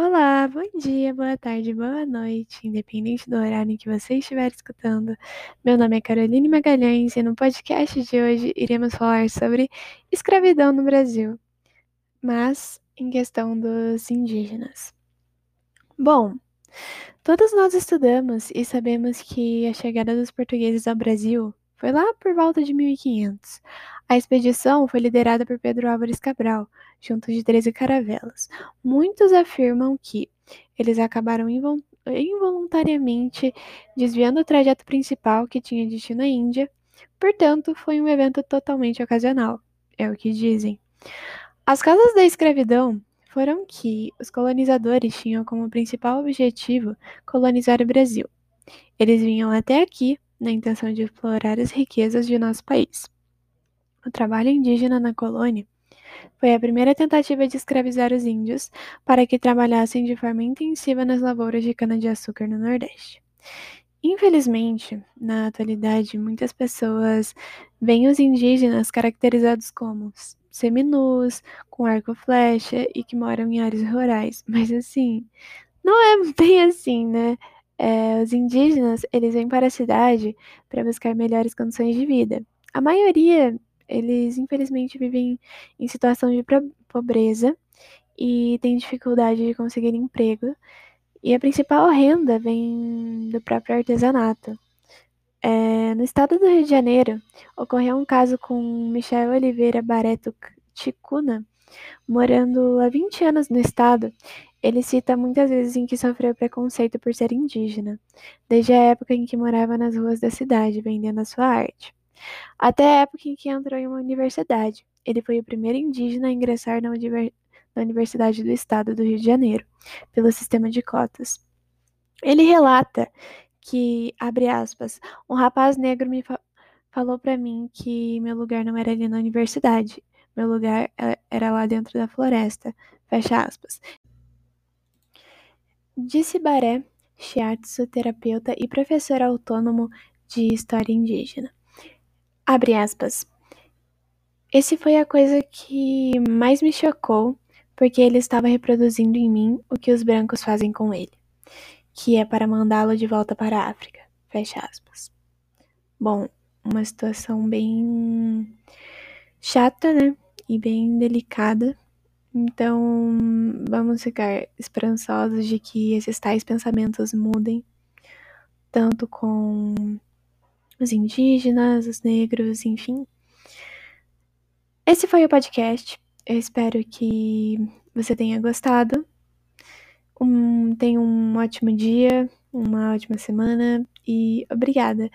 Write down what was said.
Olá, bom dia, boa tarde, boa noite, independente do horário em que você estiver escutando. Meu nome é Caroline Magalhães e no podcast de hoje iremos falar sobre escravidão no Brasil, mas em questão dos indígenas. Bom, todos nós estudamos e sabemos que a chegada dos portugueses ao Brasil foi lá por volta de 1500. A expedição foi liderada por Pedro Álvares Cabral, junto de 13 caravelas. Muitos afirmam que eles acabaram involuntariamente desviando o trajeto principal que tinha destino à Índia, portanto, foi um evento totalmente ocasional, é o que dizem. As causas da escravidão foram que os colonizadores tinham como principal objetivo colonizar o Brasil. Eles vinham até aqui na intenção de explorar as riquezas de nosso país. O trabalho indígena na colônia foi a primeira tentativa de escravizar os índios para que trabalhassem de forma intensiva nas lavouras de cana-de-açúcar no Nordeste. Infelizmente, na atualidade, muitas pessoas veem os indígenas caracterizados como seminus, com arco flecha e que moram em áreas rurais. Mas assim, não é bem assim, né? É, os indígenas, eles vêm para a cidade para buscar melhores condições de vida. A maioria, eles infelizmente vivem em situação de pobreza e têm dificuldade de conseguir emprego. E a principal renda vem do próprio artesanato. É, no estado do Rio de Janeiro, ocorreu um caso com Michel Oliveira Bareto Ticuna, morando há 20 anos no estado, ele cita muitas vezes em que sofreu preconceito por ser indígena, desde a época em que morava nas ruas da cidade vendendo a sua arte, até a época em que entrou em uma universidade. Ele foi o primeiro indígena a ingressar na, Universidade do Estado do Rio de Janeiro, pelo sistema de cotas. Ele relata que, abre aspas, um rapaz negro me fa falou para mim que meu lugar não era ali na universidade, meu lugar eh, era lá dentro da floresta, fecha aspas. Disse Baré Shiatsu, terapeuta e professor autônomo de História Indígena. Abre aspas. Esse foi a coisa que mais me chocou, porque ele estava reproduzindo em mim o que os brancos fazem com ele, que é para mandá-lo de volta para a África. Fecha aspas. Bom, uma situação bem chata, né? E bem delicada, então, vamos ficar esperançosos de que esses tais pensamentos mudem, tanto com os indígenas, os negros, enfim. Esse foi o podcast. Eu espero que você tenha gostado. Um, tenha um ótimo dia, uma ótima semana e obrigada.